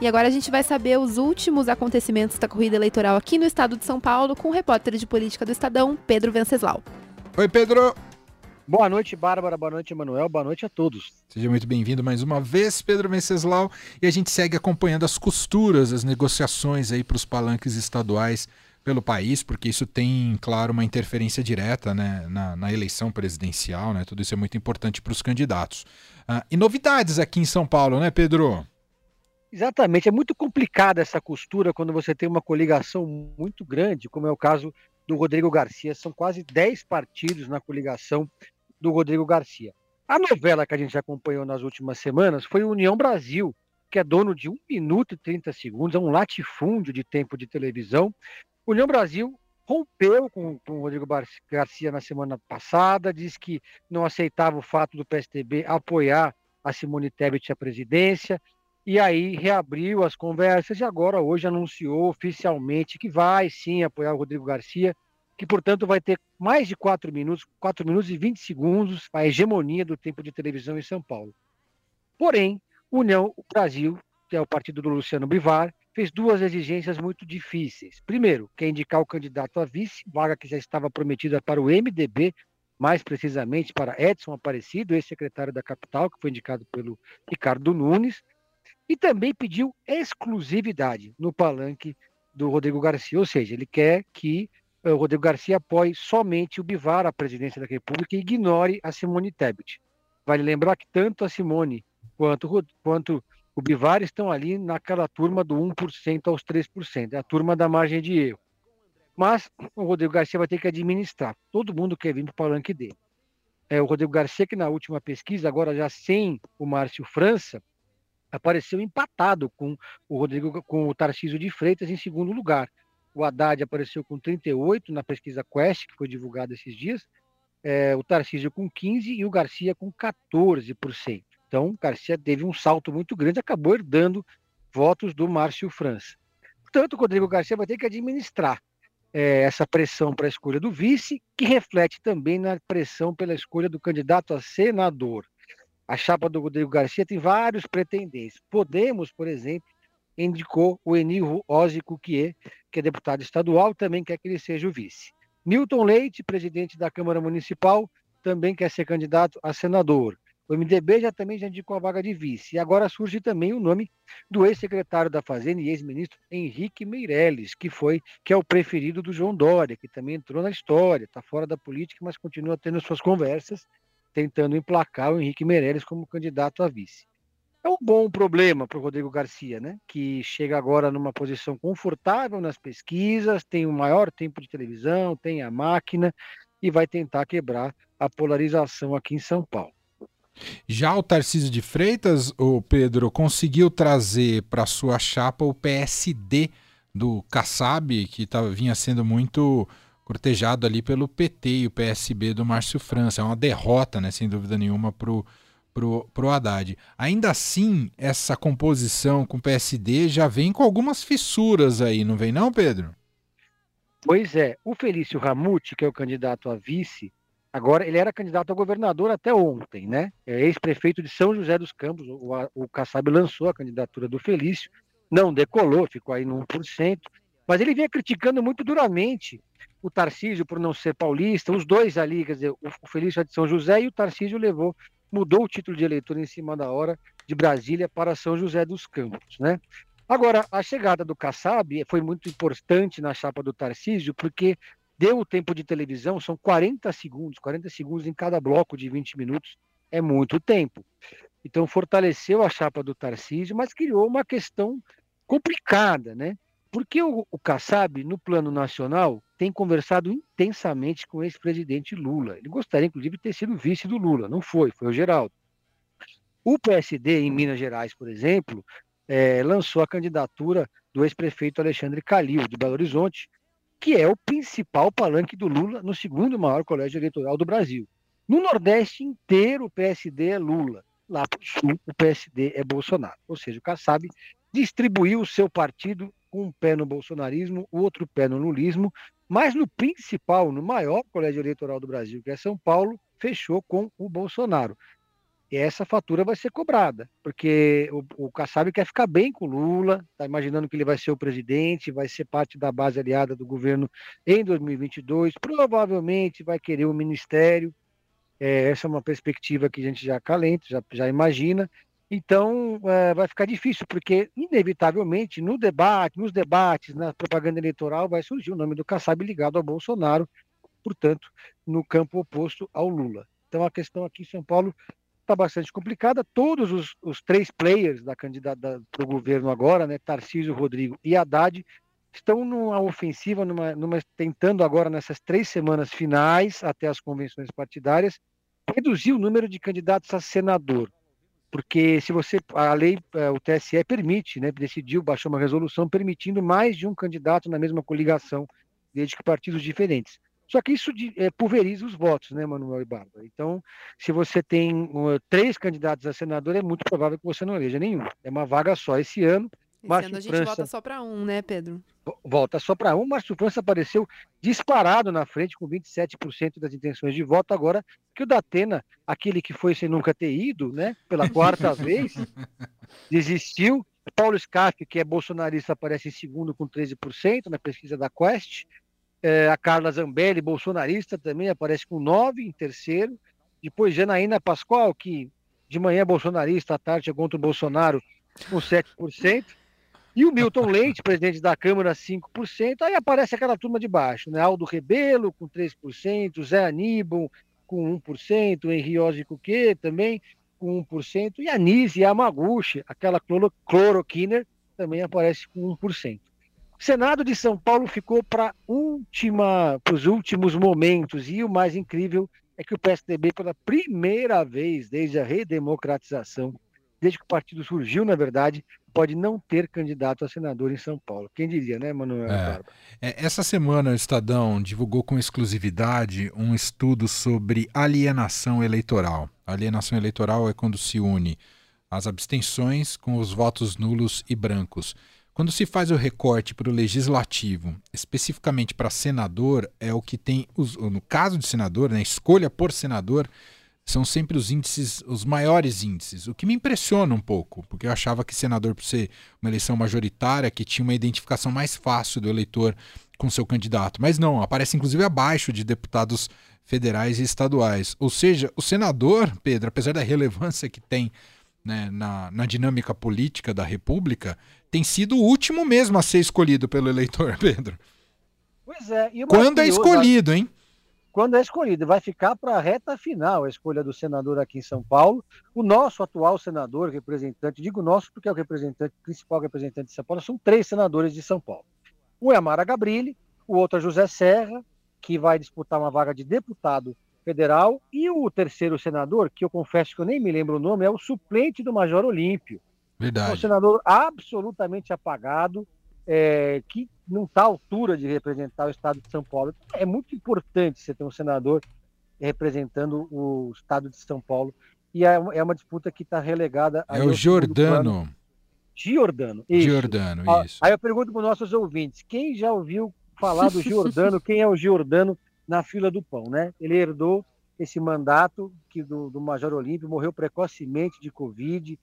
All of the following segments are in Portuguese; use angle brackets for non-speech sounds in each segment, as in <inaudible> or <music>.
E agora a gente vai saber os últimos acontecimentos da corrida eleitoral aqui no estado de São Paulo com o repórter de política do Estadão, Pedro Venceslau. Oi, Pedro. Boa noite, Bárbara. Boa noite, Emanuel. Boa noite a todos. Seja muito bem-vindo mais uma vez, Pedro Venceslau. E a gente segue acompanhando as costuras, as negociações aí para os palanques estaduais pelo país, porque isso tem, claro, uma interferência direta né, na, na eleição presidencial, né? Tudo isso é muito importante para os candidatos. Uh, e novidades aqui em São Paulo, né, Pedro? Exatamente, é muito complicada essa costura quando você tem uma coligação muito grande, como é o caso do Rodrigo Garcia. São quase 10 partidos na coligação do Rodrigo Garcia. A novela que a gente acompanhou nas últimas semanas foi União Brasil, que é dono de 1 minuto e 30 segundos, é um latifúndio de tempo de televisão. União Brasil rompeu com, com o Rodrigo Garcia na semana passada, disse que não aceitava o fato do PSDB apoiar a Simone Tebet à presidência, e aí reabriu as conversas e agora hoje anunciou oficialmente que vai sim apoiar o Rodrigo Garcia que, portanto, vai ter mais de 4 minutos, 4 minutos e 20 segundos, a hegemonia do tempo de televisão em São Paulo. Porém, União Brasil, que é o partido do Luciano Bivar, fez duas exigências muito difíceis. Primeiro, quer indicar o candidato a vice, vaga que já estava prometida para o MDB, mais precisamente para Edson Aparecido, ex-secretário da capital, que foi indicado pelo Ricardo Nunes, e também pediu exclusividade no palanque do Rodrigo Garcia, ou seja, ele quer que o Rodrigo Garcia apoie somente o Bivar à presidência da República e ignore a Simone Tebet. Vale lembrar que tanto a Simone quanto, quanto o Bivar estão ali naquela turma do 1% aos 3%, é a turma da margem de erro. Mas o Rodrigo Garcia vai ter que administrar. Todo mundo quer vir para o palanque dele. É, o Rodrigo Garcia, que na última pesquisa, agora já sem o Márcio França, apareceu empatado com o Rodrigo, com o Tarcísio de Freitas em segundo lugar. O Haddad apareceu com 38 na pesquisa Quest, que foi divulgada esses dias. É, o Tarcísio com 15 e o Garcia com 14%. Então, o Garcia teve um salto muito grande, acabou herdando votos do Márcio França. Portanto, o Rodrigo Garcia vai ter que administrar é, essa pressão para a escolha do vice, que reflete também na pressão pela escolha do candidato a senador. A chapa do Rodrigo Garcia tem vários pretendentes. Podemos, por exemplo, indicou o Enil Ozzy Cuquier, que é deputado estadual, também quer que ele seja o vice. Milton Leite, presidente da Câmara Municipal, também quer ser candidato a senador. O MDB já também já indicou a vaga de vice. E agora surge também o nome do ex-secretário da Fazenda e ex-ministro Henrique Meirelles, que foi que é o preferido do João Dória, que também entrou na história, está fora da política, mas continua tendo suas conversas, tentando emplacar o Henrique Meirelles como candidato a vice é um bom problema para o Rodrigo Garcia, né? Que chega agora numa posição confortável nas pesquisas, tem o maior tempo de televisão, tem a máquina e vai tentar quebrar a polarização aqui em São Paulo. Já o Tarcísio de Freitas, o Pedro, conseguiu trazer para sua chapa o PSD do Kassab, que tava, vinha sendo muito cortejado ali pelo PT e o PSB do Márcio França. É uma derrota, né, sem dúvida nenhuma, para o para o Haddad. Ainda assim, essa composição com o PSD já vem com algumas fissuras aí, não vem não, Pedro? Pois é, o Felício Ramute, que é o candidato a vice, agora ele era candidato a governador até ontem, né? É ex-prefeito de São José dos Campos, o, o Kassab lançou a candidatura do Felício, não decolou, ficou aí no 1%, mas ele vinha criticando muito duramente o Tarcísio por não ser paulista, os dois ali, quer dizer, o Felício é de São José e o Tarcísio levou mudou o título de eleitor em cima da hora de Brasília para São José dos Campos, né? Agora, a chegada do Kassab foi muito importante na chapa do Tarcísio, porque deu o tempo de televisão, são 40 segundos, 40 segundos em cada bloco de 20 minutos, é muito tempo. Então, fortaleceu a chapa do Tarcísio, mas criou uma questão complicada, né? Porque o, o Kassab, no plano nacional, tem conversado intensamente com o ex-presidente Lula. Ele gostaria, inclusive, de ter sido vice do Lula. Não foi, foi o Geraldo. O PSD, em Minas Gerais, por exemplo, é, lançou a candidatura do ex-prefeito Alexandre Calil, de Belo Horizonte, que é o principal palanque do Lula no segundo maior colégio eleitoral do Brasil. No Nordeste inteiro, o PSD é Lula. Lá para o Sul, o PSD é Bolsonaro. Ou seja, o Kassab distribuiu o seu partido com um pé no bolsonarismo, o outro pé no lulismo, mas no principal, no maior colégio eleitoral do Brasil, que é São Paulo, fechou com o Bolsonaro. E essa fatura vai ser cobrada, porque o, o Kassab quer ficar bem com o Lula, está imaginando que ele vai ser o presidente, vai ser parte da base aliada do governo em 2022, provavelmente vai querer o ministério. É, essa é uma perspectiva que a gente já calenta, já, já imagina. Então, é, vai ficar difícil, porque, inevitavelmente, no debate, nos debates, na propaganda eleitoral, vai surgir o nome do Kassab ligado ao Bolsonaro, portanto, no campo oposto ao Lula. Então, a questão aqui em São Paulo está bastante complicada. Todos os, os três players da candidata do governo agora, né, Tarcísio, Rodrigo e Haddad, estão numa ofensiva, numa, numa, tentando agora nessas três semanas finais, até as convenções partidárias, reduzir o número de candidatos a senador. Porque se você. A lei, é, o TSE permite, né, decidiu, baixou uma resolução permitindo mais de um candidato na mesma coligação, desde que partidos diferentes. Só que isso é, pulveriza os votos, né, Manuel e Bárbara? Então, se você tem três candidatos a senador, é muito provável que você não eleja nenhum. É uma vaga só esse ano. Esse Márcio ano a gente França, volta só para um, né, Pedro? Volta só para um. Márcio França apareceu disparado na frente com 27% das intenções de voto. Agora que o Datena, aquele que foi sem nunca ter ido, né, pela quarta <laughs> vez, desistiu. Paulo Scaff, que é bolsonarista, aparece em segundo com 13% na pesquisa da Quest. É, a Carla Zambelli, bolsonarista, também aparece com 9 em terceiro. Depois Janaína Pascoal, que de manhã é bolsonarista, à tarde é contra o Bolsonaro, com 7%. E o Milton Leite, presidente da Câmara, 5%. Aí aparece aquela turma de baixo, né? Aldo Rebelo, com 3%, Zé Aníbal, com 1%, Henriose Cuquet também, com 1%, e a Nise Yamaguchi, aquela cloro, cloroquiner, também aparece com 1%. O Senado de São Paulo ficou para os últimos momentos, e o mais incrível é que o PSDB, pela primeira vez desde a redemocratização, desde que o partido surgiu, na verdade, pode não ter candidato a senador em São Paulo. Quem diria, né, Manuel? É. É, essa semana o Estadão divulgou com exclusividade um estudo sobre alienação eleitoral. alienação eleitoral é quando se une as abstenções com os votos nulos e brancos. Quando se faz o recorte para o legislativo, especificamente para senador, é o que tem, os, no caso de senador, né, escolha por senador, são sempre os índices, os maiores índices. O que me impressiona um pouco, porque eu achava que senador, por ser uma eleição majoritária, que tinha uma identificação mais fácil do eleitor com seu candidato. Mas não, aparece inclusive abaixo de deputados federais e estaduais. Ou seja, o senador, Pedro, apesar da relevância que tem né, na, na dinâmica política da República, tem sido o último mesmo a ser escolhido pelo eleitor, <laughs> Pedro. Pois é. Quando é escolhido, hein? Quando é escolhido, vai ficar para a reta final a escolha do senador aqui em São Paulo. O nosso atual senador, representante, digo nosso porque é o representante, principal representante de São Paulo, são três senadores de São Paulo. Um é a Mara Gabrilli, o outro é José Serra, que vai disputar uma vaga de deputado federal, e o terceiro senador, que eu confesso que eu nem me lembro o nome, é o suplente do Major Olímpio. Verdade. É um senador absolutamente apagado, é, que não está à altura de representar o estado de São Paulo. É muito importante você ter um senador representando o estado de São Paulo. E é, é uma disputa que está relegada. É o Giordano. Giordano. Isso. Giordano, isso. Aí eu pergunto para os nossos ouvintes: quem já ouviu falar do <laughs> Giordano? quem é o Giordano na fila do pão, né? Ele herdou esse mandato que do, do Major Olímpio, morreu precocemente de Covid,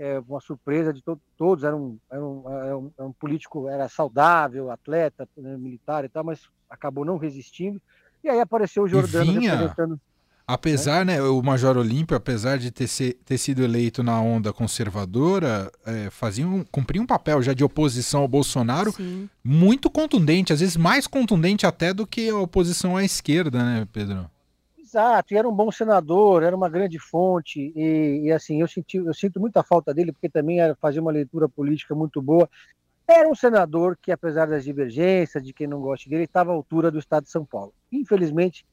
é, uma surpresa de to todos, era um, era, um, era, um, era um, político, era saudável, atleta, né, militar e tal, mas acabou não resistindo. E aí apareceu o Jordano vinha, representando. Apesar, né? né, o Major Olímpio, apesar de ter, ser, ter sido eleito na onda conservadora, é, fazia um, cumpria um papel já de oposição ao Bolsonaro Sim. muito contundente, às vezes mais contundente até do que a oposição à esquerda, né, Pedro? Exato, e era um bom senador, era uma grande fonte, e, e, assim, eu, senti, eu sinto muita falta dele, porque também era, fazia uma leitura política muito boa. Era um senador que, apesar das divergências, de quem não gosta dele, estava à altura do estado de São Paulo. Infelizmente,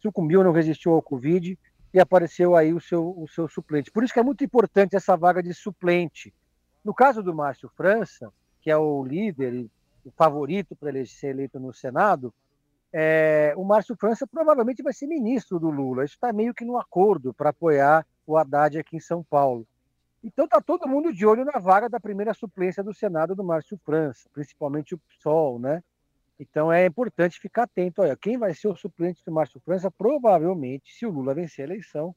sucumbiu, não resistiu ao Covid, e apareceu aí o seu, o seu suplente. Por isso que é muito importante essa vaga de suplente. No caso do Márcio França, que é o líder e o favorito para ele ser eleito no Senado, é, o Márcio França provavelmente vai ser ministro do Lula. Isso está meio que no acordo para apoiar o Haddad aqui em São Paulo. Então está todo mundo de olho na vaga da primeira suplência do Senado do Márcio França, principalmente o PSOL, né? Então é importante ficar atento. Olha, quem vai ser o suplente do Márcio França? Provavelmente, se o Lula vencer a eleição,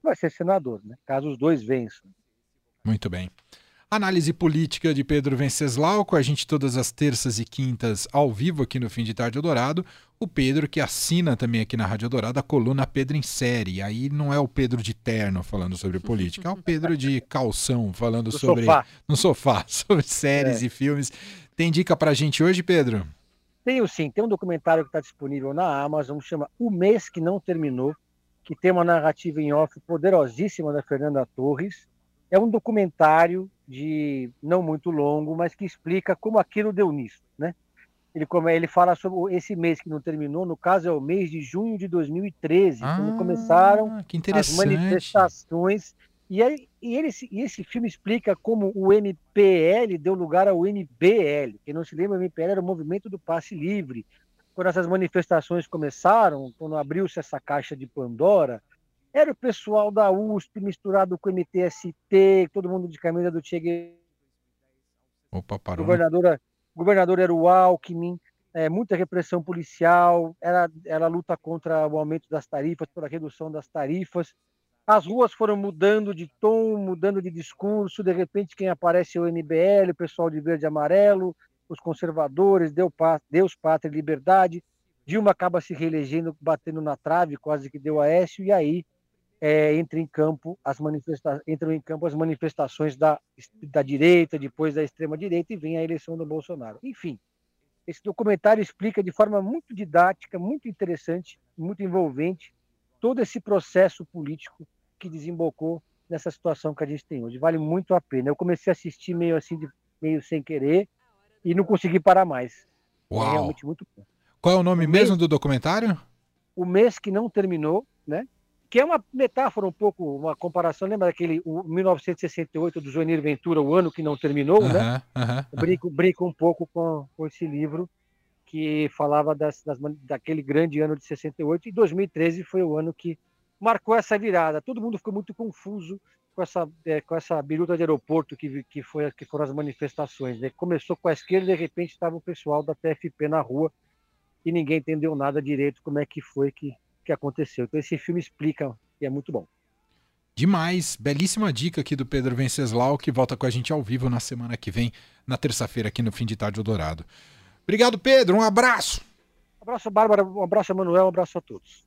vai ser senador, né? caso os dois vençam. Muito bem. Análise política de Pedro Venceslau, com a gente todas as terças e quintas ao vivo aqui no Fim de Tarde Eldorado. O Pedro que assina também aqui na Rádio Dourado a coluna Pedro em Série. Aí não é o Pedro de terno falando sobre <laughs> política, é o Pedro de calção falando sobre sofá. no sofá, <laughs> sobre séries É. e filmes. Tem dica pra gente hoje, Pedro? Tenho sim, tem um documentário que está disponível na Amazon, chama O Mês Que Não Terminou, que tem uma narrativa em off poderosíssima da Fernanda Torres. É um documentário de não muito longo, mas que explica como aquilo deu nisso, né? Ele, come- ele fala sobre esse mês que não terminou, no caso é o mês de junho de 2013, quando começaram Ah, as manifestações. E, aí, e, ele, e esse filme explica como o MPL deu lugar ao MBL. Quem não se lembra, o MPL era o movimento do passe livre. Quando essas manifestações começaram, quando abriu-se essa caixa de Pandora, era o pessoal da USP misturado com o MTST, todo mundo de camisa do Che Guevara, Opa, parou. né? governadora, governador era o Alckmin, é, muita repressão policial, era, era luta contra o aumento das tarifas, pela redução das tarifas. As ruas foram mudando de tom, mudando de discurso, de repente quem aparece é o MBL, o pessoal de verde e amarelo, os conservadores, Deus, Pátria e Liberdade. Dilma acaba se reelegendo, batendo na trave, quase que deu Aécio, e aí é, entra em campo as entram em campo as manifestações da, da direita, depois da extrema direita e vem a eleição do Bolsonaro. Enfim, esse documentário explica de forma muito didática, muito interessante, muito envolvente todo esse processo político que desembocou nessa situação que a gente tem hoje. Vale muito a pena. Eu comecei a assistir meio assim, de- meio sem querer e não consegui parar mais. É Uau. realmente muito bom. Qual é o nome O mesmo mês- do documentário? o mês que não terminou, né? Que é uma metáfora um pouco, uma comparação. Lembra daquele o 1968 do Joanir Ventura, o ano que não terminou, né? Brinco, brinco um pouco com, com esse livro que falava das, das daquele grande ano de 68 e 2013 foi o ano que marcou essa virada. Todo mundo ficou muito confuso com essa eh, com essa biruta de aeroporto que que foi que foram as manifestações. Né? Começou com a esquerda e de repente estava o pessoal da TFP na rua e ninguém entendeu nada direito como é que foi que, que aconteceu. Então esse filme explica e é muito bom. Demais, belíssima dica aqui do Pedro Venceslau, que volta com a gente ao vivo na semana que vem, na terça-feira, aqui no Fim de Tarde Dourado. Obrigado, Pedro, um abraço! Um abraço, Bárbara, um abraço, Manuel, um abraço a todos.